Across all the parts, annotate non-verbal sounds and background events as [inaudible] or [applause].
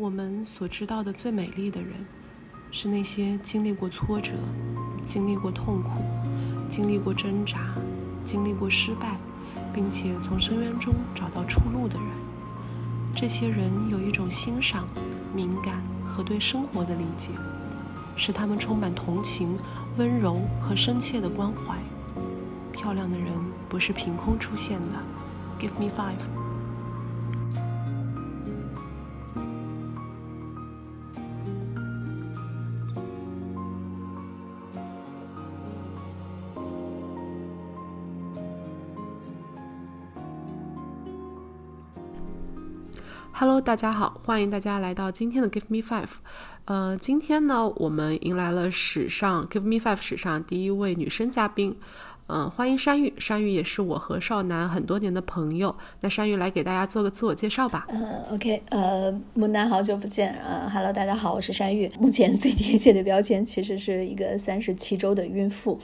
我们所知道的最美丽的人，是那些经历过挫折、经历过痛苦、经历过挣扎、经历过失败，并且从深渊中找到出路的人。这些人有一种欣赏、敏感和对生活的理解，使他们充满同情、温柔和深切的关怀。漂亮的人不是凭空出现的。Give me five。Hello，大家好，欢迎大家来到今天的 Give Me Five。呃，今天呢，我们迎来了史上 Give Me Five 史上第一位女生嘉宾。嗯，欢迎山玉，山玉也是我和少男很多年的朋友。那山玉来给大家做个自我介绍吧。嗯，OK，呃，木南好久不见啊，Hello，大家好，我是山玉。目前最贴切的标签其实是一个三十七周的孕妇。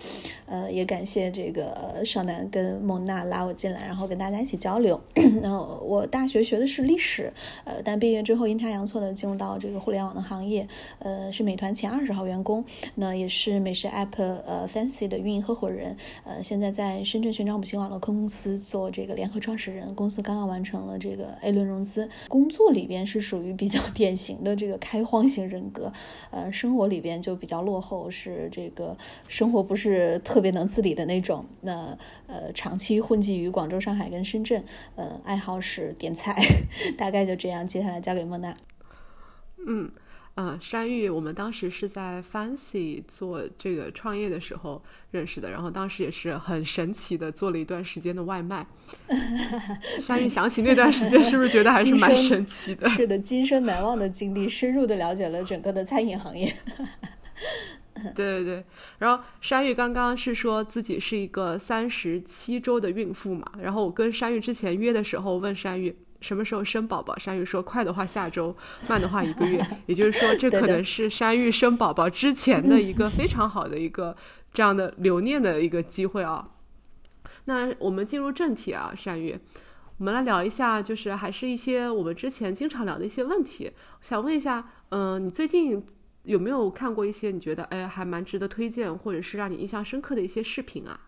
呃，也感谢这个少男跟孟娜拉我进来，然后跟大家一起交流。[clears throat] 那我大学学的是历史，呃，但毕业之后阴差阳错的进入到这个互联网的行业，呃，是美团前二十号员工，那也是美食 App 呃 Fancy 的运营合伙人，呃。现在在深圳寻找母亲网络公司做这个联合创始人，公司刚刚完成了这个 A 轮融资。工作里边是属于比较 [laughs] 典型的这个开荒型人格，呃，生活里边就比较落后，是这个生活不是特别能自理的那种。那呃，长期混迹于广州、上海跟深圳，呃，爱好是点菜，[laughs] 大概就这样。接下来交给莫娜。嗯。嗯，山玉，我们当时是在 Fancy 做这个创业的时候认识的，然后当时也是很神奇的做了一段时间的外卖。[laughs] 山玉想起那段时间，是不是觉得还是蛮神奇的？是的，今生难忘的经历，深入的了解了整个的餐饮行业。[laughs] 对对对，然后山玉刚刚是说自己是一个三十七周的孕妇嘛，然后我跟山玉之前约的时候问山玉。什么时候生宝宝？山玉说：“快的话下周，慢的话一个月。[laughs] ”也就是说，这可能是山玉生宝宝之前的一个非常好的一个这样的留念的一个机会啊。那我们进入正题啊，山玉，我们来聊一下，就是还是一些我们之前经常聊的一些问题。想问一下，嗯，你最近有没有看过一些你觉得哎还蛮值得推荐，或者是让你印象深刻的一些视频啊？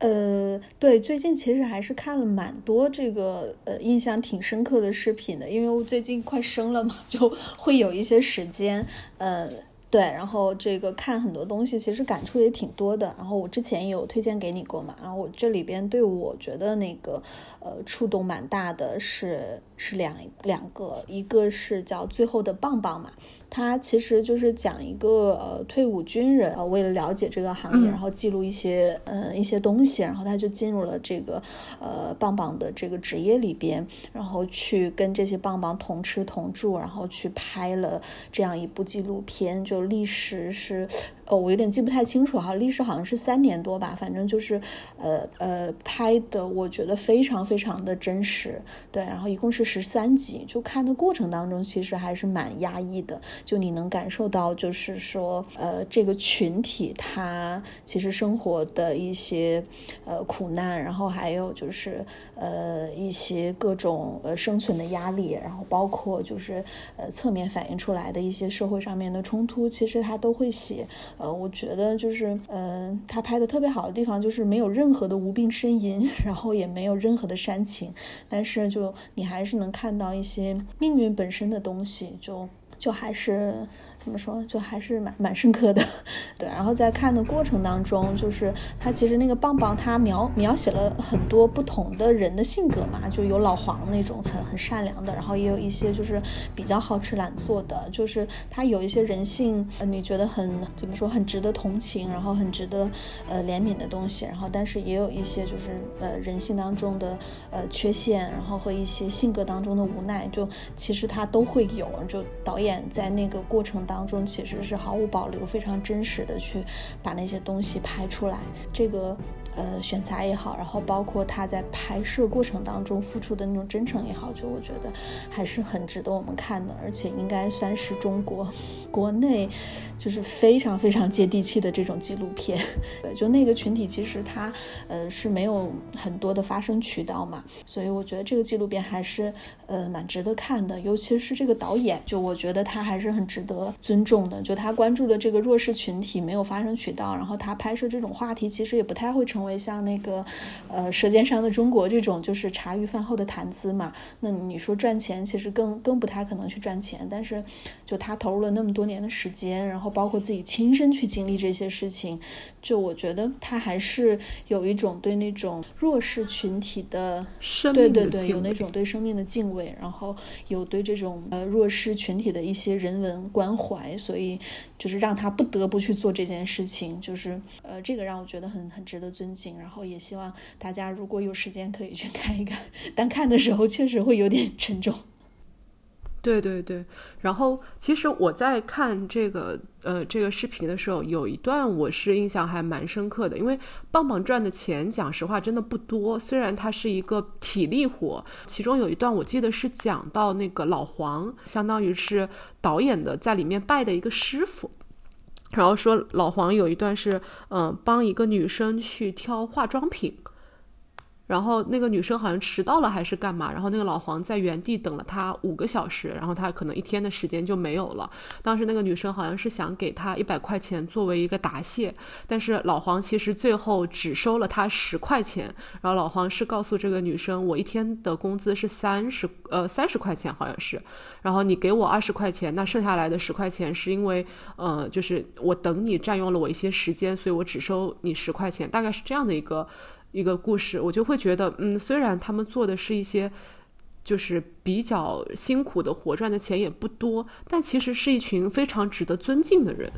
呃，对，最近其实还是看了蛮多这个呃印象挺深刻的视频的，因为我最近快生了嘛，[laughs] 就会有一些时间，呃，对，然后这个看很多东西，其实感触也挺多的。然后我之前也有推荐给你过嘛，然后我这里边对我觉得那个呃触动蛮大的是是两两个，一个是叫最后的棒棒嘛。他其实就是讲一个呃退伍军人，呃为了了解这个行业，然后记录一些呃一些东西，然后他就进入了这个呃棒棒的这个职业里边，然后去跟这些棒棒同吃同住，然后去拍了这样一部纪录片，就历时是。哦，我有点记不太清楚哈，历史好像是三年多吧，反正就是，呃呃，拍的我觉得非常非常的真实，对，然后一共是十三集，就看的过程当中其实还是蛮压抑的，就你能感受到就是说，呃，这个群体他其实生活的一些呃苦难，然后还有就是呃一些各种呃生存的压力，然后包括就是呃侧面反映出来的一些社会上面的冲突，其实他都会写。呃，我觉得就是，呃，他拍的特别好的地方就是没有任何的无病呻吟，[laughs] 然后也没有任何的煽情，但是就你还是能看到一些命运本身的东西，就就还是。怎么说，就还是蛮蛮深刻的，[laughs] 对。然后在看的过程当中，就是他其实那个棒棒，他描描写了很多不同的人的性格嘛，就有老黄那种很很善良的，然后也有一些就是比较好吃懒做的，就是他有一些人性，呃你觉得很怎么说，很值得同情，然后很值得呃怜悯的东西，然后但是也有一些就是呃人性当中的呃缺陷，然后和一些性格当中的无奈，就其实他都会有，就导演。在那个过程当中其实是毫无保留、非常真实的去把那些东西拍出来。这个。呃，选材也好，然后包括他在拍摄过程当中付出的那种真诚也好，就我觉得还是很值得我们看的，而且应该算是中国 [laughs] 国内就是非常非常接地气的这种纪录片。[laughs] 对，就那个群体其实他呃是没有很多的发声渠道嘛，所以我觉得这个纪录片还是呃蛮值得看的，尤其是这个导演，就我觉得他还是很值得尊重的。就他关注的这个弱势群体没有发声渠道，然后他拍摄这种话题其实也不太会成。为像那个，呃，《舌尖上的中国》这种，就是茶余饭后的谈资嘛。那你说赚钱，其实更更不太可能去赚钱。但是，就他投入了那么多年的时间，然后包括自己亲身去经历这些事情，就我觉得他还是有一种对那种弱势群体的，对对对，有那种对生命的敬畏，然后有对这种呃弱势群体的一些人文关怀，所以就是让他不得不去做这件事情。就是呃，这个让我觉得很很值得尊敬。然后也希望大家如果有时间可以去看一看，但看的时候确实会有点沉重。对对对，然后其实我在看这个呃这个视频的时候，有一段我是印象还蛮深刻的，因为棒棒赚的钱讲实话真的不多，虽然它是一个体力活，其中有一段我记得是讲到那个老黄，相当于是导演的在里面拜的一个师傅。然后说老黄有一段是，嗯，帮一个女生去挑化妆品。然后那个女生好像迟到了还是干嘛？然后那个老黄在原地等了她五个小时，然后她可能一天的时间就没有了。当时那个女生好像是想给他一百块钱作为一个答谢，但是老黄其实最后只收了他十块钱。然后老黄是告诉这个女生，我一天的工资是三十呃三十块钱好像是，然后你给我二十块钱，那剩下来的十块钱是因为呃就是我等你占用了我一些时间，所以我只收你十块钱，大概是这样的一个。一个故事，我就会觉得，嗯，虽然他们做的是一些就是比较辛苦的活，赚的钱也不多，但其实是一群非常值得尊敬的人。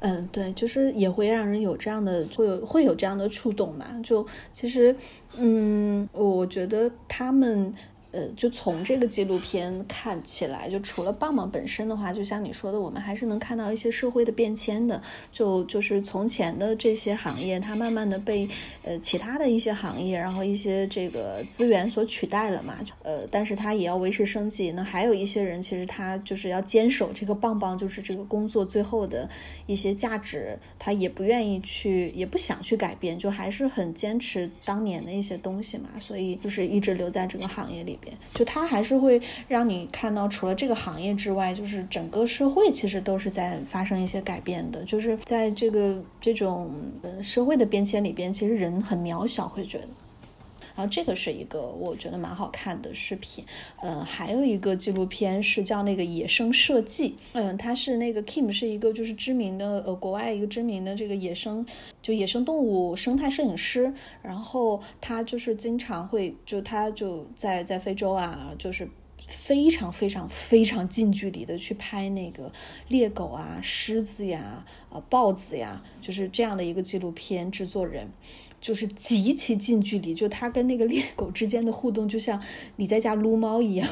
嗯，对，就是也会让人有这样的，会有会有这样的触动嘛。就其实，嗯，我觉得他们。呃，就从这个纪录片看起来，就除了棒棒本身的话，就像你说的，我们还是能看到一些社会的变迁的。就就是从前的这些行业，它慢慢的被呃其他的一些行业，然后一些这个资源所取代了嘛。呃，但是它也要维持生计。那还有一些人，其实他就是要坚守这个棒棒，就是这个工作最后的一些价值，他也不愿意去，也不想去改变，就还是很坚持当年的一些东西嘛。所以就是一直留在这个行业里。就它还是会让你看到，除了这个行业之外，就是整个社会其实都是在发生一些改变的。就是在这个这种呃社会的变迁里边，其实人很渺小，会觉得。然后这个是一个我觉得蛮好看的视频。嗯，还有一个纪录片是叫那个《野生设计》。嗯，他是那个 Kim 是一个就是知名的呃国外一个知名的这个野生就野生动物生态摄影师。然后他就是经常会就他就在在非洲啊，就是非常非常非常近距离的去拍那个猎狗啊、狮子呀、呃豹子呀，就是这样的一个纪录片制作人。就是极其近距离，就它跟那个猎狗之间的互动，就像你在家撸猫一样。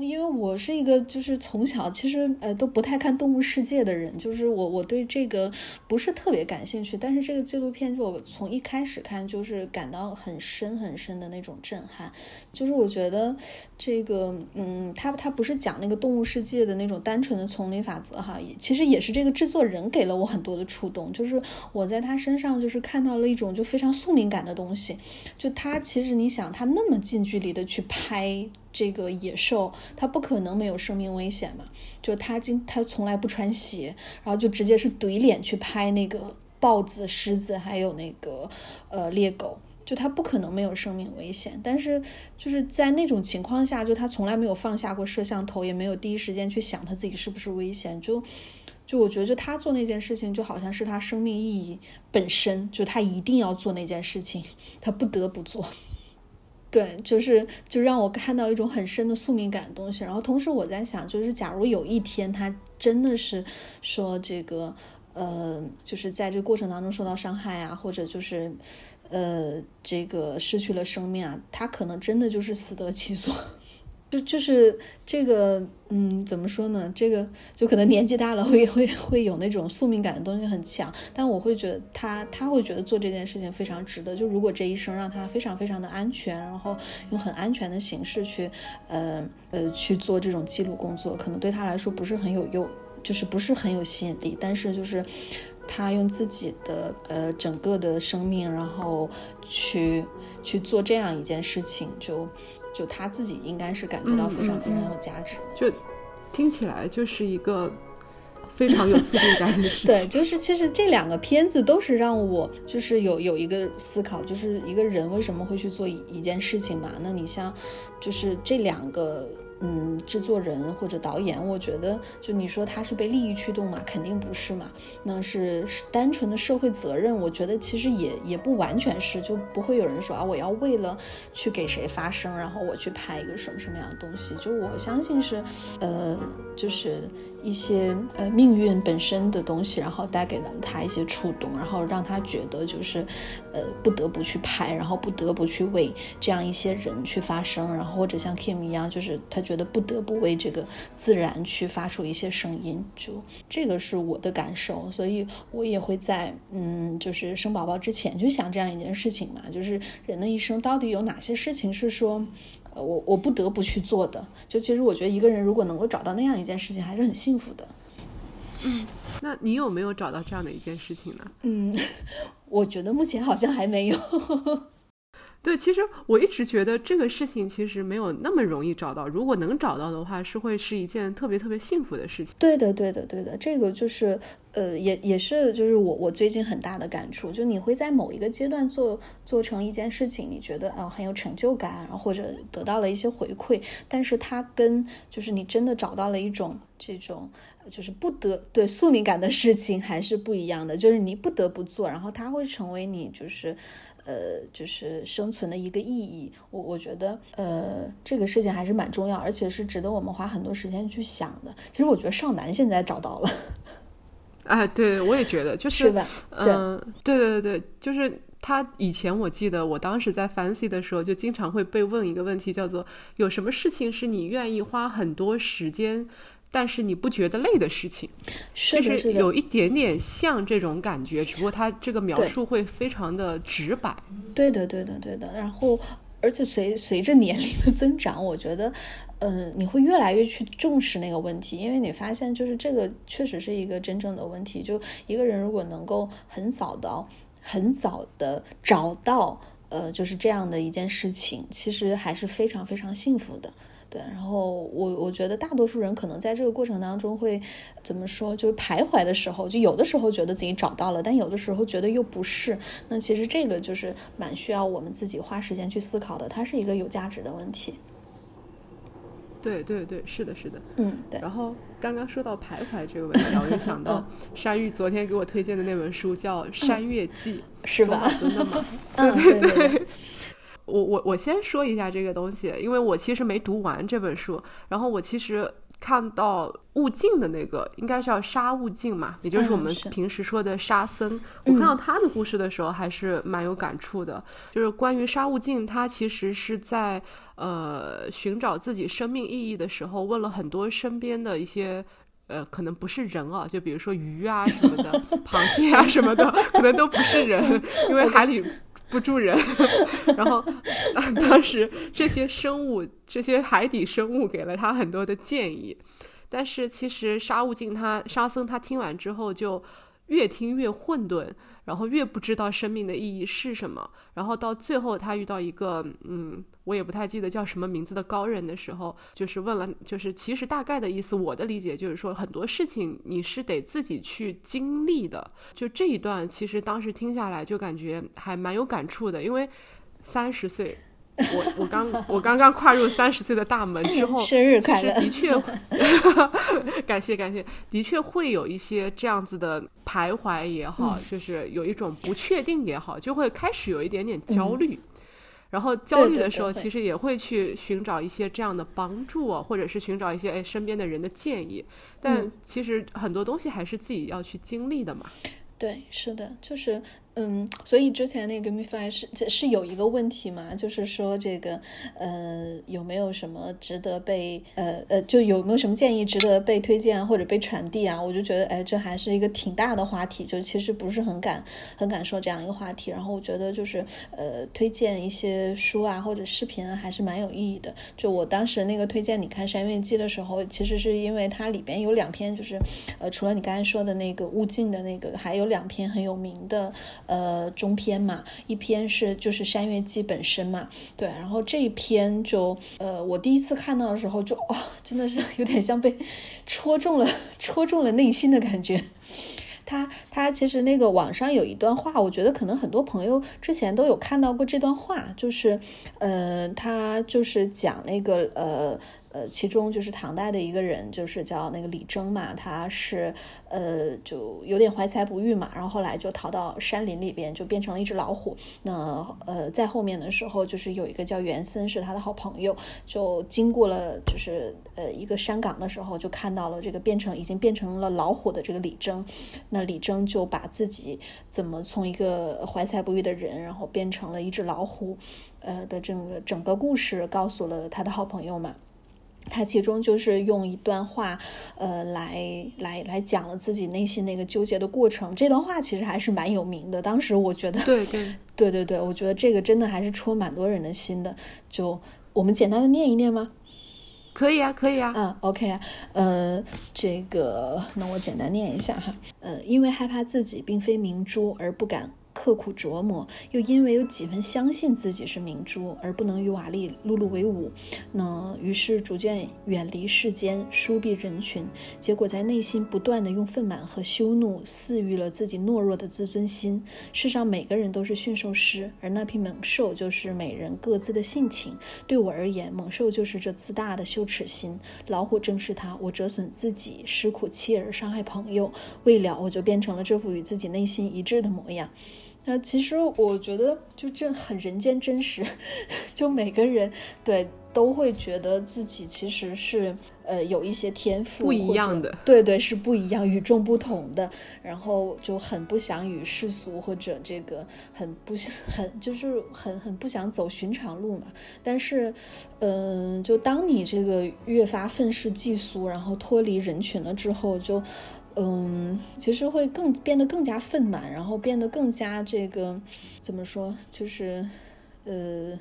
因为我是一个就是从小其实呃都不太看《动物世界》的人，就是我我对这个不是特别感兴趣。但是这个纪录片就我从一开始看就是感到很深很深的那种震撼。就是我觉得这个嗯，他他不是讲那个《动物世界》的那种单纯的丛林法则哈，其实也是这个制作人给了我很多的触动。就是我在他身上就是看到了一种就非常宿命感的东西。就他其实你想他那么近距离的去拍。这个野兽，它不可能没有生命危险嘛？就它经它从来不穿鞋，然后就直接是怼脸去拍那个豹子、狮子，还有那个呃猎狗，就它不可能没有生命危险。但是就是在那种情况下，就他从来没有放下过摄像头，也没有第一时间去想他自己是不是危险。就就我觉得，就他做那件事情，就好像是他生命意义本身，就他一定要做那件事情，他不得不做。对，就是就让我看到一种很深的宿命感的东西。然后同时我在想，就是假如有一天他真的是说这个，呃，就是在这个过程当中受到伤害啊，或者就是，呃，这个失去了生命啊，他可能真的就是死得其所。就就是这个，嗯，怎么说呢？这个就可能年纪大了，会会会有那种宿命感的东西很强。但我会觉得他他会觉得做这件事情非常值得。就如果这一生让他非常非常的安全，然后用很安全的形式去，呃呃去做这种记录工作，可能对他来说不是很有用，就是不是很有吸引力。但是就是他用自己的呃整个的生命，然后去去做这样一件事情，就。就他自己应该是感觉到非常非常有价值，就听起来就是一个非常有速度感的事情。对，[laughs] 就是其实这两个片子都是让我就是有有一个思考，就是一个人为什么会去做一一件事情嘛？那你像就是这两个。嗯，制作人或者导演，我觉得就你说他是被利益驱动嘛，肯定不是嘛。那是单纯的社会责任，我觉得其实也也不完全是，就不会有人说啊，我要为了去给谁发声，然后我去拍一个什么什么样的东西。就我相信是，呃，就是。一些呃命运本身的东西，然后带给了他一些触动，然后让他觉得就是，呃不得不去拍，然后不得不去为这样一些人去发声，然后或者像 Kim 一样，就是他觉得不得不为这个自然去发出一些声音，就这个是我的感受，所以我也会在嗯就是生宝宝之前就想这样一件事情嘛，就是人的一生到底有哪些事情是说。呃，我我不得不去做的，就其实我觉得一个人如果能够找到那样一件事情，还是很幸福的。嗯，那你有没有找到这样的一件事情呢？嗯，[laughs] 我觉得目前好像还没有。对，其实我一直觉得这个事情其实没有那么容易找到。如果能找到的话，是会是一件特别特别幸福的事情。对的，对的，对的，这个就是呃，也也是就是我我最近很大的感触，就你会在某一个阶段做做成一件事情，你觉得啊很有成就感，然后或者得到了一些回馈，但是它跟就是你真的找到了一种这种就是不得对宿命感的事情还是不一样的，就是你不得不做，然后它会成为你就是。呃，就是生存的一个意义，我我觉得，呃，这个事情还是蛮重要，而且是值得我们花很多时间去想的。其实我觉得少男现在找到了，[laughs] 哎，对，我也觉得，就是吧？嗯，对对对对，就是他以前我记得，我当时在 fancy 的时候，就经常会被问一个问题，叫做有什么事情是你愿意花很多时间。但是你不觉得累的事情，其实有一点点像这种感觉，只不过他这个描述会非常的直白。对的，对的，对的。然后，而且随随着年龄的增长，我觉得，嗯，你会越来越去重视那个问题，因为你发现，就是这个确实是一个真正的问题。就一个人如果能够很早的、很早的找到，呃，就是这样的一件事情，其实还是非常非常幸福的。对，然后我我觉得大多数人可能在这个过程当中会怎么说，就是徘徊的时候，就有的时候觉得自己找到了，但有的时候觉得又不是。那其实这个就是蛮需要我们自己花时间去思考的，它是一个有价值的问题。对对对，是的，是的，嗯，对。然后刚刚说到徘徊这个问题，我就想到 [laughs] 山玉昨天给我推荐的那本书叫《山月记》，是吧？真的吗？对对对。我我我先说一下这个东西，因为我其实没读完这本书。然后我其实看到悟净的那个，应该是叫沙悟净嘛，也就是我们平时说的沙僧。我看到他的故事的时候，还是蛮有感触的。就是关于沙悟净，他其实是在呃寻找自己生命意义的时候，问了很多身边的一些呃，可能不是人啊，就比如说鱼啊什么的，[laughs] 螃蟹啊什么的，可能都不是人，因为海里。不住人，[laughs] 然后当时这些生物、这些海底生物给了他很多的建议，但是其实沙悟净他沙僧他听完之后就越听越混沌。然后越不知道生命的意义是什么，然后到最后他遇到一个嗯，我也不太记得叫什么名字的高人的时候，就是问了，就是其实大概的意思，我的理解就是说很多事情你是得自己去经历的。就这一段，其实当时听下来就感觉还蛮有感触的，因为三十岁。我我刚我刚刚跨入三十岁的大门之后，生日快乐！的确，[laughs] 感谢感谢，的确会有一些这样子的徘徊也好，就是有一种不确定也好，就会开始有一点点焦虑。然后焦虑的时候，其实也会去寻找一些这样的帮助啊，或者是寻找一些哎身边的人的建议。但其实很多东西还是自己要去经历的嘛。对，是的，就是。嗯，所以之前那个 MiFi 是是有一个问题嘛，就是说这个呃有没有什么值得被呃呃就有没有什么建议值得被推荐或者被传递啊？我就觉得哎，这还是一个挺大的话题，就其实不是很敢很敢说这样一个话题。然后我觉得就是呃推荐一些书啊或者视频啊还是蛮有意义的。就我当时那个推荐你看《山月记》的时候，其实是因为它里边有两篇，就是呃除了你刚才说的那个悟净的那个，还有两篇很有名的。呃，中篇嘛，一篇是就是《山月记》本身嘛，对，然后这一篇就呃，我第一次看到的时候就哇，真的是有点像被戳中了，[laughs] 戳中了内心的感觉。他他其实那个网上有一段话，我觉得可能很多朋友之前都有看到过这段话，就是呃，他就是讲那个呃。呃，其中就是唐代的一个人，就是叫那个李征嘛，他是呃就有点怀才不遇嘛，然后后来就逃到山林里边，就变成了一只老虎。那呃在后面的时候，就是有一个叫袁森，是他的好朋友，就经过了就是呃一个山岗的时候，就看到了这个变成已经变成了老虎的这个李征。那李征就把自己怎么从一个怀才不遇的人，然后变成了一只老虎，呃的整个整个故事告诉了他的好朋友嘛。他其中就是用一段话，呃，来来来讲了自己内心那个纠结的过程。这段话其实还是蛮有名的。当时我觉得，对 [laughs] 对对对对，我觉得这个真的还是戳蛮多人的心的。就我们简单的念一念吗？可以啊，可以啊。嗯，OK 啊，呃，这个那我简单念一下哈。呃，因为害怕自己并非明珠而不敢。刻苦琢磨，又因为有几分相信自己是明珠，而不能与瓦砾碌碌为伍，那于是逐渐远离世间，疏避人群，结果在内心不断的用愤满和羞怒饲育了自己懦弱的自尊心。世上每个人都是驯兽师，而那匹猛兽就是每人各自的性情。对我而言，猛兽就是这自大的羞耻心，老虎正是它。我折损自己，失苦妻儿，伤害朋友，未了我就变成了这副与自己内心一致的模样。那其实我觉得，就这很人间真实，[laughs] 就每个人对都会觉得自己其实是呃有一些天赋不一样的，对对是不一样、与众不同的，然后就很不想与世俗或者这个很不想很就是很很不想走寻常路嘛。但是，嗯，就当你这个越发愤世嫉俗，然后脱离人群了之后，就。嗯，其实会更变得更加愤满，然后变得更加这个怎么说，就是呃，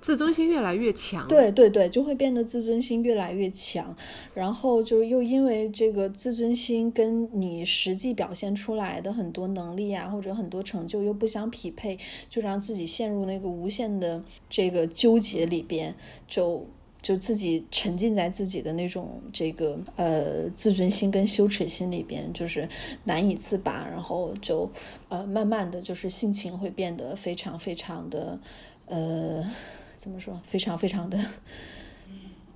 自尊心越来越强。对对对，就会变得自尊心越来越强，然后就又因为这个自尊心跟你实际表现出来的很多能力啊，或者很多成就又不相匹配，就让自己陷入那个无限的这个纠结里边，就。就自己沉浸在自己的那种这个呃自尊心跟羞耻心里边，就是难以自拔，然后就呃慢慢的就是性情会变得非常非常的呃怎么说，非常非常的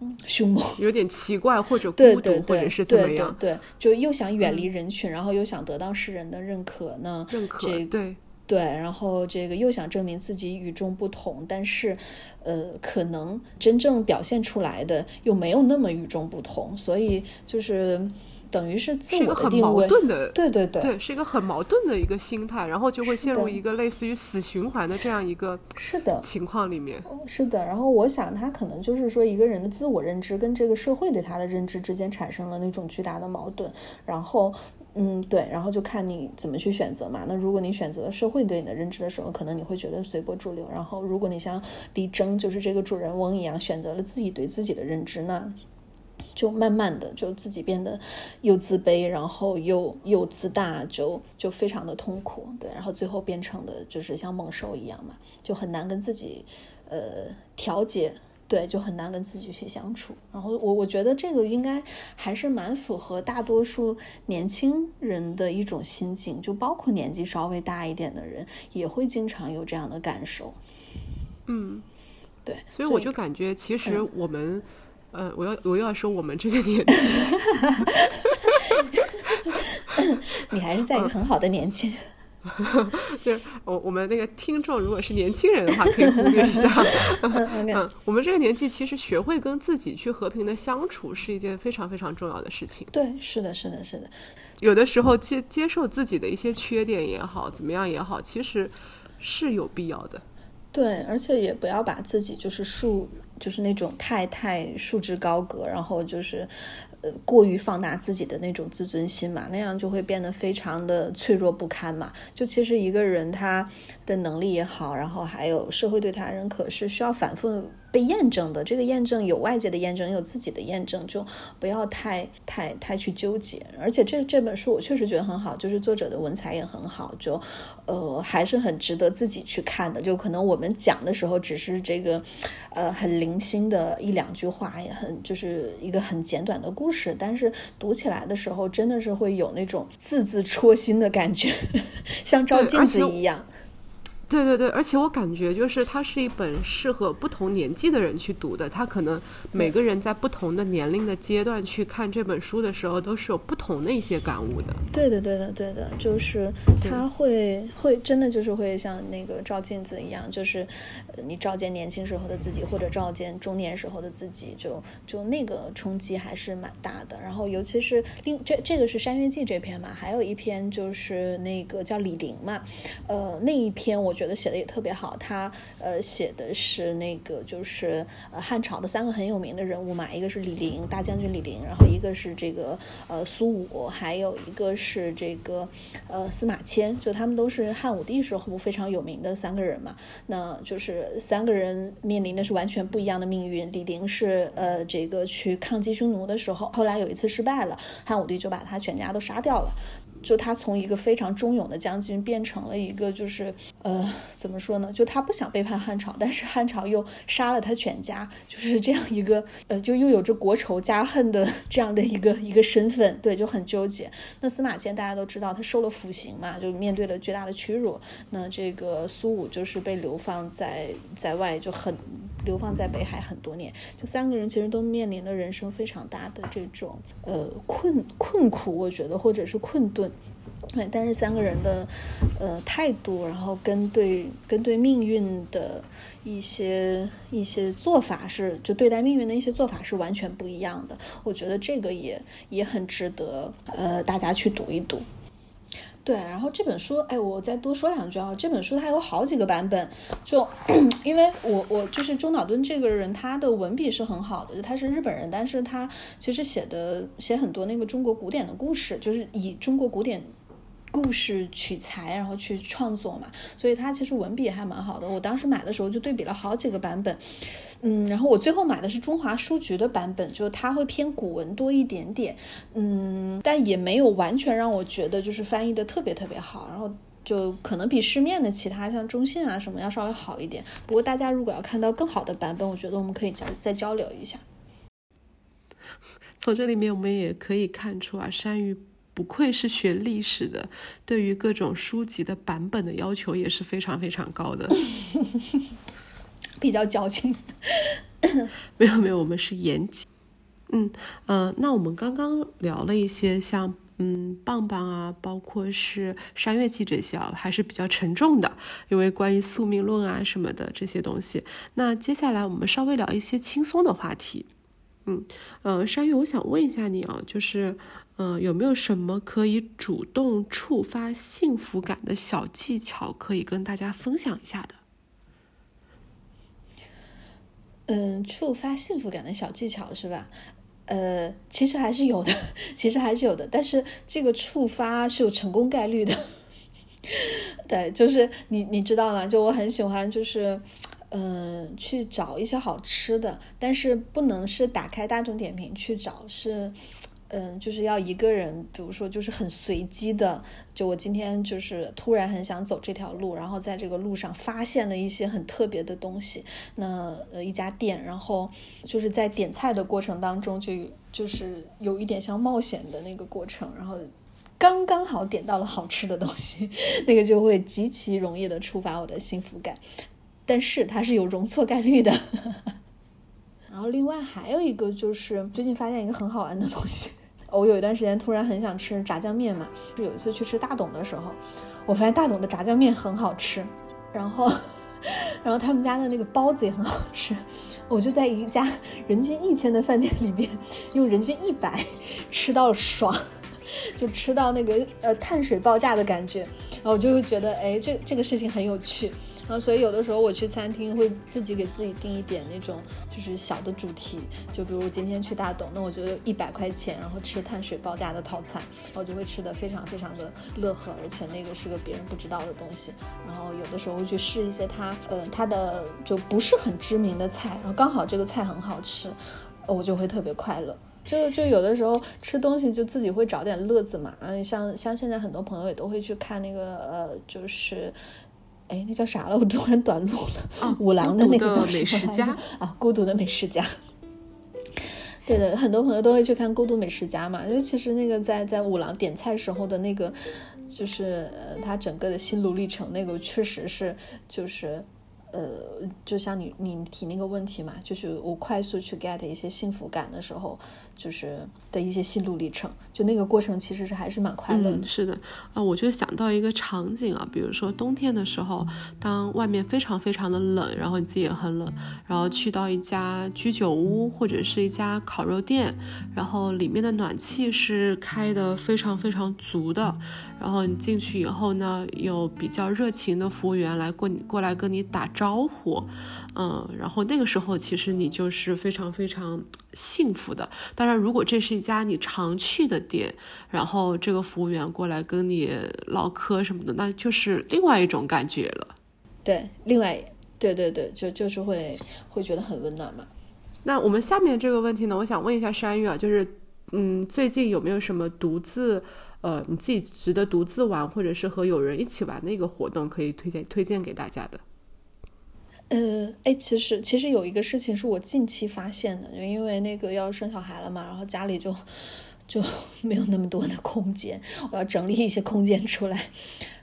嗯凶猛，有点奇怪或者孤独或者是怎么样，对，就又想远离人群，然后又想得到世人的认可呢，认可对。对，然后这个又想证明自己与众不同，但是，呃，可能真正表现出来的又没有那么与众不同，所以就是等于是自我的定位。对对对，对，是一个很矛盾的一个心态，然后就会陷入一个类似于死循环的这样一个是的情况里面。是的，然后我想他可能就是说一个人的自我认知跟这个社会对他的认知之间产生了那种巨大的矛盾，然后。嗯，对，然后就看你怎么去选择嘛。那如果你选择社会对你的认知的时候，可能你会觉得随波逐流。然后，如果你像李征，就是这个主人翁一样，选择了自己对自己的认知，那就慢慢的就自己变得又自卑，然后又又自大，就就非常的痛苦。对，然后最后变成的就是像猛兽一样嘛，就很难跟自己呃调节。对，就很难跟自己去相处。然后我我觉得这个应该还是蛮符合大多数年轻人的一种心境，就包括年纪稍微大一点的人也会经常有这样的感受。嗯，对。所以我就感觉，其实我们，呃，我要我又要说我们这个年纪 [laughs] [laughs] [laughs] 你还是在一个很好的年纪。[laughs] 就我我们那个听众如果是年轻人的话，可以忽略一下。[laughs] 嗯，我们这个年纪其实学会跟自己去和平的相处是一件非常非常重要的事情。对，是的，是的，是的。有的时候接接受自己的一些缺点也好，怎么样也好，其实是有必要的。对，而且也不要把自己就是树，就是那种太太束之高阁，然后就是。呃，过于放大自己的那种自尊心嘛，那样就会变得非常的脆弱不堪嘛。就其实一个人他的能力也好，然后还有社会对他认可，是需要反复。被验证的这个验证有外界的验证，有自己的验证，就不要太太太去纠结。而且这这本书我确实觉得很好，就是作者的文采也很好，就呃还是很值得自己去看的。就可能我们讲的时候只是这个呃很零星的一两句话，也很就是一个很简短的故事，但是读起来的时候真的是会有那种字字戳心的感觉，[laughs] 像照镜子一样。对对对，而且我感觉就是它是一本适合不同年纪的人去读的。它可能每个人在不同的年龄的阶段去看这本书的时候，都是有不同的一些感悟的。对的，对的，对的，就是他会会真的就是会像那个照镜子一样，就是你照见年轻时候的自己，或者照见中年时候的自己，就就那个冲击还是蛮大的。然后尤其是另这这个是《山月记》这篇嘛，还有一篇就是那个叫李陵嘛，呃，那一篇我。觉得写的也特别好，他呃写的是那个就是呃汉朝的三个很有名的人物嘛，一个是李陵大将军李陵，然后一个是这个呃苏武，还有一个是这个呃司马迁，就他们都是汉武帝时候非常有名的三个人嘛。那就是三个人面临的是完全不一样的命运。李陵是呃这个去抗击匈奴的时候，后来有一次失败了，汉武帝就把他全家都杀掉了。就他从一个非常忠勇的将军变成了一个，就是呃，怎么说呢？就他不想背叛汉朝，但是汉朝又杀了他全家，就是这样一个呃，就又有着国仇家恨的 [laughs] 这样的一个一个身份，对，就很纠结。那司马迁大家都知道，他受了腐刑嘛，就面对了巨大的屈辱。那这个苏武就是被流放在在外，就很流放在北海很多年。就三个人其实都面临了人生非常大的这种呃困困苦，我觉得或者是困顿。对，但是三个人的，呃，态度，然后跟对跟对命运的一些一些做法是，就对待命运的一些做法是完全不一样的。我觉得这个也也很值得，呃，大家去读一读。对，然后这本书，哎，我再多说两句啊。这本书它有好几个版本，就 [clears throat] 因为我我就是中岛敦这个人，他的文笔是很好的，他是日本人，但是他其实写的写很多那个中国古典的故事，就是以中国古典。故事取材，然后去创作嘛，所以他其实文笔还蛮好的。我当时买的时候就对比了好几个版本，嗯，然后我最后买的是中华书局的版本，就它会偏古文多一点点，嗯，但也没有完全让我觉得就是翻译的特别特别好，然后就可能比市面的其他像中信啊什么要稍微好一点。不过大家如果要看到更好的版本，我觉得我们可以再再交流一下。从这里面我们也可以看出啊，山芋。不愧是学历史的，对于各种书籍的版本的要求也是非常非常高的，[laughs] 比较矫情。[laughs] 没有没有，我们是严谨。嗯呃，那我们刚刚聊了一些像嗯棒棒啊，包括是山月记这些啊，还是比较沉重的，因为关于宿命论啊什么的这些东西。那接下来我们稍微聊一些轻松的话题。嗯呃，山月，我想问一下你啊，就是。嗯，有没有什么可以主动触发幸福感的小技巧可以跟大家分享一下的？嗯，触发幸福感的小技巧是吧？呃，其实还是有的，[laughs] 其实还是有的，但是这个触发是有成功概率的。[laughs] 对，就是你你知道吗？就我很喜欢，就是嗯，去找一些好吃的，但是不能是打开大众点评去找，是。嗯，就是要一个人，比如说，就是很随机的，就我今天就是突然很想走这条路，然后在这个路上发现了一些很特别的东西，那呃一家店，然后就是在点菜的过程当中，就就是有一点像冒险的那个过程，然后刚刚好点到了好吃的东西，[laughs] 那个就会极其容易的触发我的幸福感，但是它是有容错概率的。[laughs] 然后另外还有一个就是最近发现一个很好玩的东西。我有一段时间突然很想吃炸酱面嘛，就有一次去吃大董的时候，我发现大董的炸酱面很好吃，然后，[laughs] 然后他们家的那个包子也很好吃，我就在一家 [laughs] 人均一千的饭店里面，用人均一百 [laughs] 吃到了爽。就吃到那个呃碳水爆炸的感觉，然后我就觉得哎，这这个事情很有趣，然后所以有的时候我去餐厅会自己给自己定一点那种就是小的主题，就比如今天去大董，那我觉得一百块钱，然后吃碳水爆炸的套餐，我就会吃的非常非常的乐呵，而且那个是个别人不知道的东西，然后有的时候会去试一些它呃它的就不是很知名的菜，然后刚好这个菜很好吃，我就会特别快乐。就就有的时候吃东西就自己会找点乐子嘛，嗯，像像现在很多朋友也都会去看那个呃，就是，哎，那叫啥了？我突然短路了。五郎的那个叫美食家啊，孤独的美食家。对的，很多朋友都会去看《孤独美食家》嘛，就其实那个在在五郎点菜时候的那个，就是呃他整个的心路历程，那个确实是就是。呃，就像你你提那个问题嘛，就是我快速去 get 一些幸福感的时候，就是的一些心路历程，就那个过程其实是还是蛮快乐的。是的，啊，我就想到一个场景啊，比如说冬天的时候，当外面非常非常的冷，然后你自己也很冷，然后去到一家居酒屋或者是一家烤肉店，然后里面的暖气是开的非常非常足的。然后你进去以后呢，有比较热情的服务员来过你过来跟你打招呼，嗯，然后那个时候其实你就是非常非常幸福的。当然，如果这是一家你常去的店，然后这个服务员过来跟你唠嗑什么的，那就是另外一种感觉了。对，另外，对对对，就就是会会觉得很温暖嘛。那我们下面这个问题呢，我想问一下山玉啊，就是嗯，最近有没有什么独自？呃，你自己值得独自玩，或者是和有人一起玩的一个活动，可以推荐推荐给大家的。呃，哎，其实其实有一个事情是我近期发现的，就因为那个要生小孩了嘛，然后家里就就 [laughs] 没有那么多的空间，我要整理一些空间出来。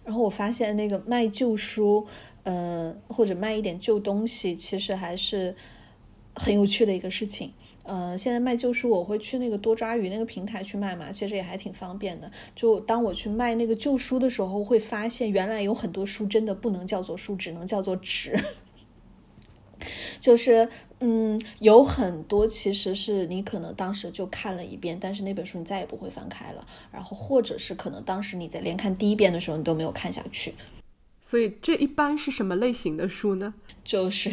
然后我发现那个卖旧书，呃，或者卖一点旧东西，其实还是很有趣的一个事情。呃，现在卖旧书，我会去那个多抓鱼那个平台去卖嘛，其实也还挺方便的。就当我去卖那个旧书的时候，会发现原来有很多书真的不能叫做书，只能叫做纸。就是，嗯，有很多其实是你可能当时就看了一遍，但是那本书你再也不会翻开了。然后或者是可能当时你在连看第一遍的时候，你都没有看下去。所以这一般是什么类型的书呢？就是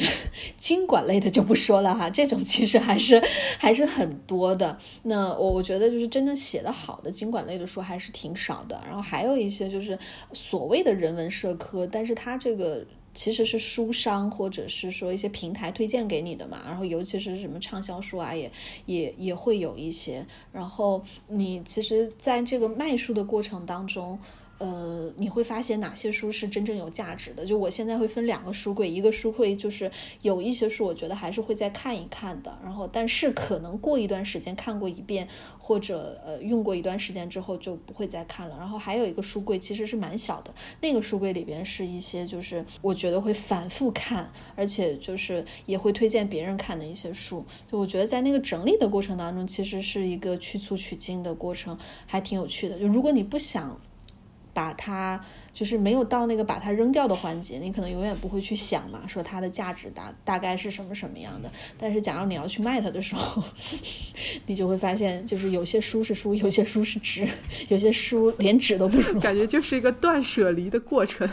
经管类的就不说了哈，这种其实还是还是很多的。那我我觉得就是真正写的好的经管类的书还是挺少的。然后还有一些就是所谓的人文社科，但是它这个其实是书商或者是说一些平台推荐给你的嘛。然后尤其是什么畅销书啊，也也也会有一些。然后你其实在这个卖书的过程当中。呃，你会发现哪些书是真正有价值的？就我现在会分两个书柜，一个书柜就是有一些书，我觉得还是会再看一看的。然后，但是可能过一段时间看过一遍，或者呃用过一段时间之后就不会再看了。然后还有一个书柜其实是蛮小的，那个书柜里边是一些就是我觉得会反复看，而且就是也会推荐别人看的一些书。就我觉得在那个整理的过程当中，其实是一个去粗取精的过程，还挺有趣的。就如果你不想。把它就是没有到那个把它扔掉的环节，你可能永远不会去想嘛，说它的价值大大概是什么什么样的。但是假如你要去卖它的时候，[laughs] 你就会发现，就是有些书是书，有些书是纸，有些书连纸都不如。感觉就是一个断舍离的过程。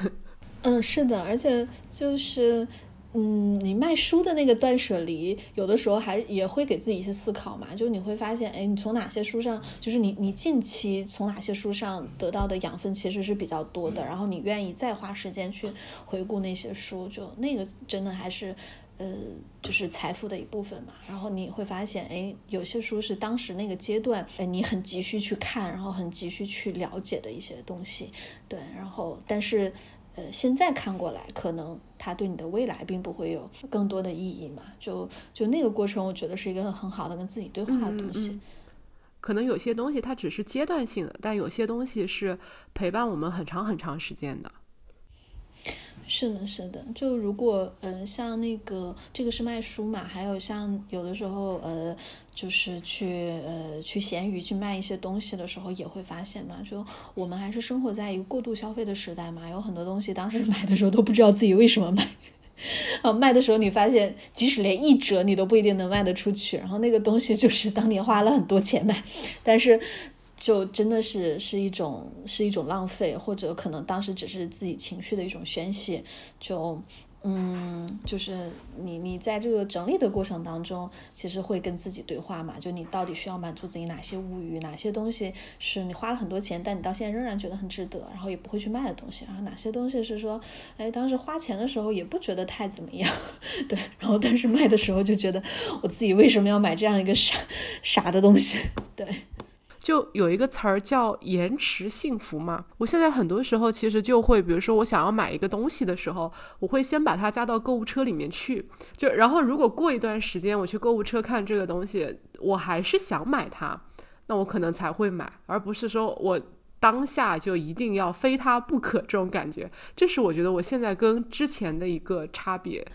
嗯，是的，而且就是。嗯，你卖书的那个断舍离，有的时候还也会给自己一些思考嘛。就是你会发现，哎，你从哪些书上，就是你你近期从哪些书上得到的养分其实是比较多的，然后你愿意再花时间去回顾那些书，就那个真的还是，呃，就是财富的一部分嘛。然后你会发现，哎，有些书是当时那个阶段，哎，你很急需去看，然后很急需去了解的一些东西，对。然后，但是。呃，现在看过来，可能它对你的未来并不会有更多的意义嘛？就就那个过程，我觉得是一个很好的跟自己对话的东西。可能有些东西它只是阶段性的，但有些东西是陪伴我们很长很长时间的。是。的，是的。就如果呃，像那个这个是卖书嘛，还有像有的时候呃，就是去呃去闲鱼去卖一些东西的时候，也会发现嘛，就我们还是生活在一个过度消费的时代嘛，有很多东西当时 [laughs] 买的时候都不知道自己为什么买，啊，卖的时候你发现即使连一折你都不一定能卖得出去，然后那个东西就是当年花了很多钱买，但是。就真的是是一种是一种浪费，或者可能当时只是自己情绪的一种宣泄。就嗯，就是你你在这个整理的过程当中，其实会跟自己对话嘛。就你到底需要满足自己哪些物欲，哪些东西是你花了很多钱，但你到现在仍然觉得很值得，然后也不会去卖的东西。然后哪些东西是说，哎，当时花钱的时候也不觉得太怎么样，[laughs] 对。然后但是卖的时候就觉得我自己为什么要买这样一个傻 [laughs] 傻的东西，[laughs] 对。就有一个词儿叫延迟幸福嘛。我现在很多时候其实就会，比如说我想要买一个东西的时候，我会先把它加到购物车里面去。就然后如果过一段时间我去购物车看这个东西，我还是想买它，那我可能才会买，而不是说我当下就一定要非它不可这种感觉。这是我觉得我现在跟之前的一个差别。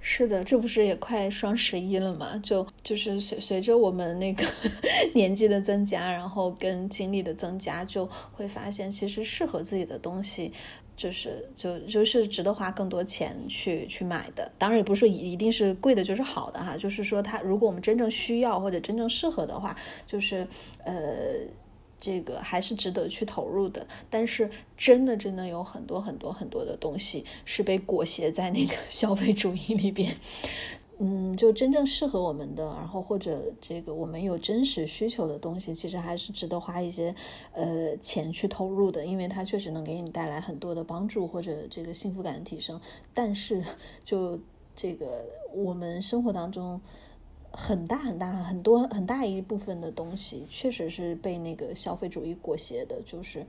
是的，这不是也快双十一了嘛？就就是随随着我们那个 [laughs] 年纪的增加，然后跟精力的增加，就会发现其实适合自己的东西，就是就就是值得花更多钱去去买的。当然也不是说一一定是贵的就是好的哈，就是说它如果我们真正需要或者真正适合的话，就是呃。这个还是值得去投入的，但是真的真的有很多很多很多的东西是被裹挟在那个 [laughs] 消费主义里边，嗯，就真正适合我们的，然后或者这个我们有真实需求的东西，其实还是值得花一些呃钱去投入的，因为它确实能给你带来很多的帮助或者这个幸福感的提升。但是就这个我们生活当中。很大很大很多很大一部分的东西，确实是被那个消费主义裹挟的，就是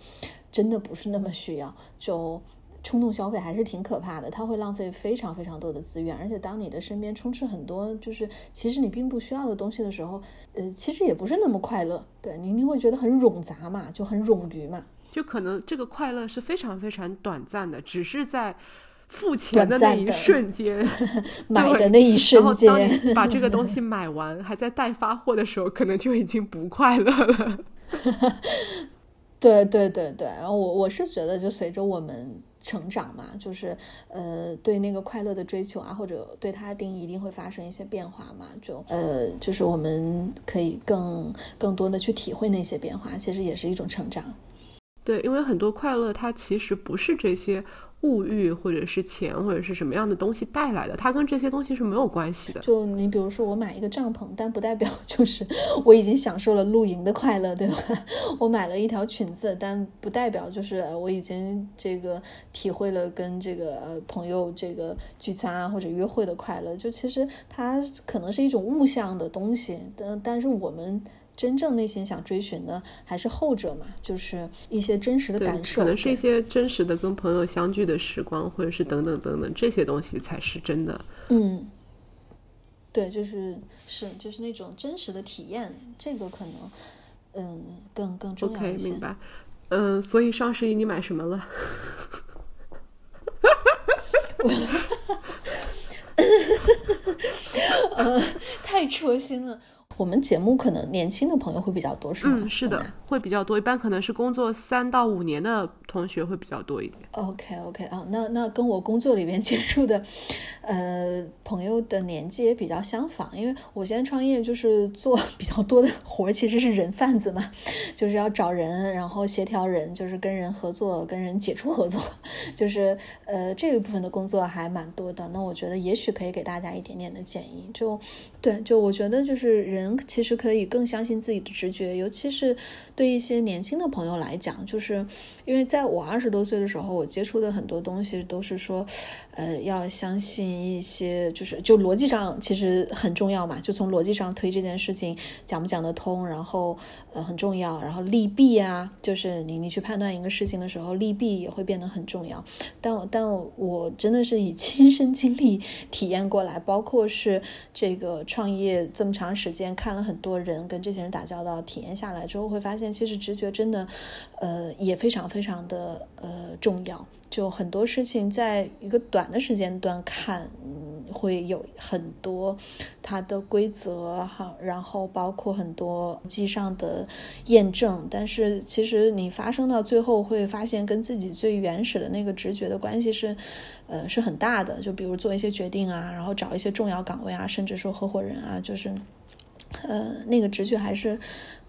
真的不是那么需要。就冲动消费还是挺可怕的，它会浪费非常非常多的资源，而且当你的身边充斥很多就是其实你并不需要的东西的时候，呃，其实也不是那么快乐。对，你你会觉得很冗杂嘛，就很冗余嘛，就可能这个快乐是非常非常短暂的，只是在。付钱的那一瞬间，[laughs] 买的那一瞬间，然后当你把这个东西 [laughs] 买完，还在待发货的时候，可能就已经不快乐了。对对对对，然后我我是觉得，就随着我们成长嘛，就是呃，对那个快乐的追求啊，或者对它的定义，一定会发生一些变化嘛。就呃，就是我们可以更更多的去体会那些变化，其实也是一种成长。对，因为很多快乐，它其实不是这些。物欲或者是钱或者是什么样的东西带来的，它跟这些东西是没有关系的。就你比如说，我买一个帐篷，但不代表 [laughs] 就是我已经享受了露营的快乐，对吧？[laughs] 我买了一条裙子，但不代表就是我已经这个体会了跟这个呃朋友这个聚餐啊或者约会的快乐。就其实它可能是一种物象的东西，但但是我们。真正内心想追寻的还是后者嘛，就是一些真实的感受，可能是一些真实的跟朋友相聚的时光，或者是等等等等这些东西才是真的。嗯，对，就是是就是那种真实的体验，这个可能嗯更更重要一些。明白。嗯，所以双十一你买什么了？[laughs] 呃，太戳心了。我们节目可能年轻的朋友会比较多，是吗？嗯，是的，会比较多。一般可能是工作三到五年的同学会比较多一点。OK，OK 啊，那那跟我工作里面接触的，[laughs] 呃，朋友的年纪也比较相仿。因为我现在创业就是做比较多的活，其实是人贩子嘛，[laughs] 就是要找人，然后协调人，就是跟人合作，跟人解除合作，[laughs] 就是呃这一部分的工作还蛮多的。那我觉得也许可以给大家一点点的建议，就对，就我觉得就是人。其实可以更相信自己的直觉，尤其是对一些年轻的朋友来讲，就是因为在我二十多岁的时候，我接触的很多东西都是说，呃，要相信一些，就是就逻辑上其实很重要嘛，就从逻辑上推这件事情讲不讲得通，然后呃很重要，然后利弊啊，就是你你去判断一个事情的时候，利弊也会变得很重要。但但我真的是以亲身经历体验过来，包括是这个创业这么长时间。看了很多人，跟这些人打交道，体验下来之后，会发现其实直觉真的，呃，也非常非常的呃重要。就很多事情，在一个短的时间段看，会有很多它的规则哈，然后包括很多机上的验证。但是其实你发生到最后，会发现跟自己最原始的那个直觉的关系是，呃，是很大的。就比如做一些决定啊，然后找一些重要岗位啊，甚至说合伙人啊，就是，呃，那个直觉还是。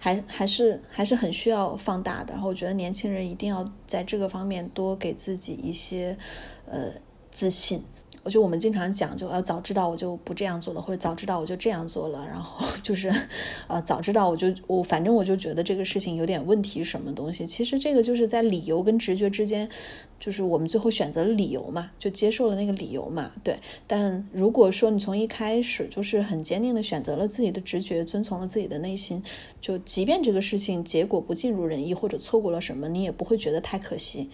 还还是还是很需要放大的，然后我觉得年轻人一定要在这个方面多给自己一些呃自信。我觉得我们经常讲，就呃早知道我就不这样做了，或者早知道我就这样做了，然后 [laughs] 就是，呃早知道我就我反正我就觉得这个事情有点问题，什么东西？其实这个就是在理由跟直觉之间，就是我们最后选择了理由嘛，就接受了那个理由嘛，对。但如果说你从一开始就是很坚定的选择了自己的直觉，遵从了自己的内心，就即便这个事情结果不尽如人意，或者错过了什么，你也不会觉得太可惜。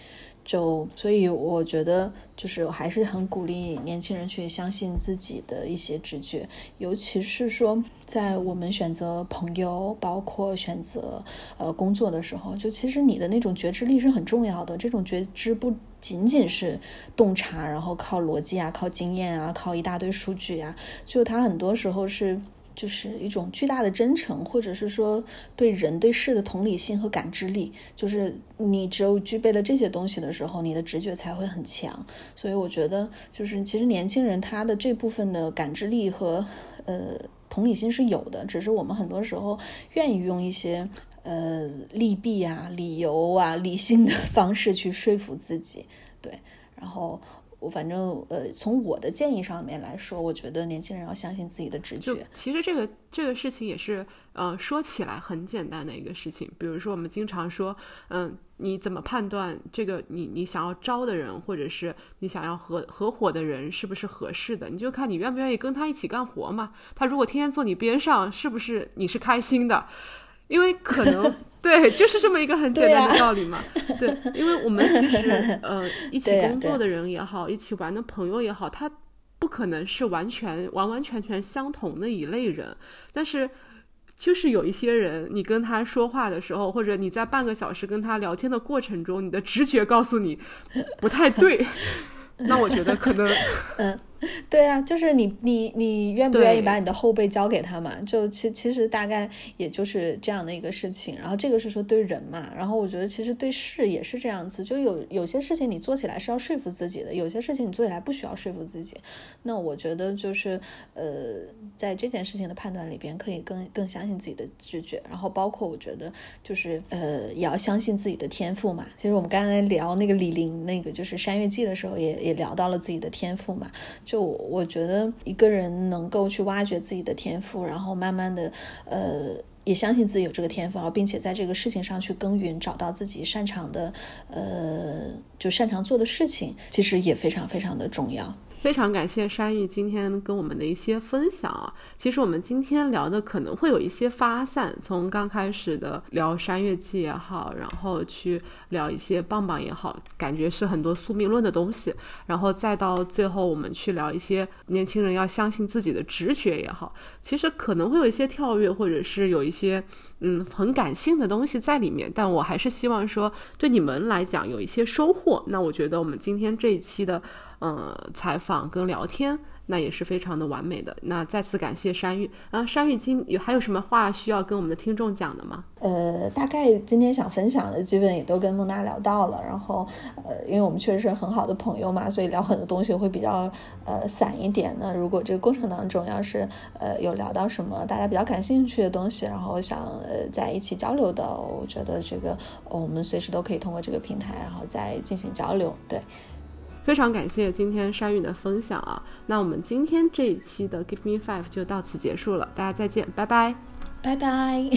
就所以，我觉得就是还是很鼓励年轻人去相信自己的一些直觉，尤其是说在我们选择朋友，包括选择呃工作的时候，就其实你的那种觉知力是很重要的。这种觉知不仅仅是洞察，然后靠逻辑啊，靠经验啊，靠一大堆数据啊，就它很多时候是。就是一种巨大的真诚，或者是说对人对事的同理心和感知力。就是你只有具备了这些东西的时候，你的直觉才会很强。所以我觉得，就是其实年轻人他的这部分的感知力和呃同理心是有的，只是我们很多时候愿意用一些呃利弊啊、理由啊、理性的方式去说服自己。对，然后。我反正呃，从我的建议上面来说，我觉得年轻人要相信自己的直觉。其实这个这个事情也是呃，说起来很简单的一个事情。比如说，我们经常说，嗯，你怎么判断这个你你想要招的人，或者是你想要合合伙的人是不是合适的？你就看你愿不愿意跟他一起干活嘛。他如果天天坐你边上，是不是你是开心的？因为可能。[laughs] 对，就是这么一个很简单的道理嘛。对，因为我们其实 [laughs] 呃一起工作的人也好，一起玩的朋友也好，他不可能是完全完完全全相同的一类人。但是就是有一些人，你跟他说话的时候，或者你在半个小时跟他聊天的过程中，你的直觉告诉你不太对，[laughs] 那我觉得可能嗯。[laughs] 对啊，就是你你你愿不愿意把你的后背交给他嘛？就其其实大概也就是这样的一个事情。然后这个是说对人嘛，然后我觉得其实对事也是这样子。就有有些事情你做起来是要说服自己的，有些事情你做起来不需要说服自己。那我觉得就是呃，在这件事情的判断里边，可以更更相信自己的直觉。然后包括我觉得就是呃，也要相信自己的天赋嘛。其实我们刚才聊那个李玲那个就是山月记的时候，也也聊到了自己的天赋嘛。就我觉得一个人能够去挖掘自己的天赋，然后慢慢的，呃，也相信自己有这个天赋，然后并且在这个事情上去耕耘，找到自己擅长的，呃，就擅长做的事情，其实也非常非常的重要。非常感谢山玉今天跟我们的一些分享啊！其实我们今天聊的可能会有一些发散，从刚开始的聊山月记也好，然后去聊一些棒棒也好，感觉是很多宿命论的东西，然后再到最后我们去聊一些年轻人要相信自己的直觉也好，其实可能会有一些跳跃，或者是有一些嗯很感性的东西在里面，但我还是希望说对你们来讲有一些收获。那我觉得我们今天这一期的。嗯，采访跟聊天那也是非常的完美的。那再次感谢山玉啊，山玉今有还有什么话需要跟我们的听众讲的吗？呃，大概今天想分享的基本也都跟孟娜聊到了。然后呃，因为我们确实是很好的朋友嘛，所以聊很多东西会比较呃散一点。那如果这个过程当中要是呃有聊到什么大家比较感兴趣的东西，然后想呃在一起交流的，我觉得这个我们随时都可以通过这个平台，然后再进行交流。对。非常感谢今天山雨的分享啊！那我们今天这一期的 Give Me Five 就到此结束了，大家再见，拜拜，拜拜。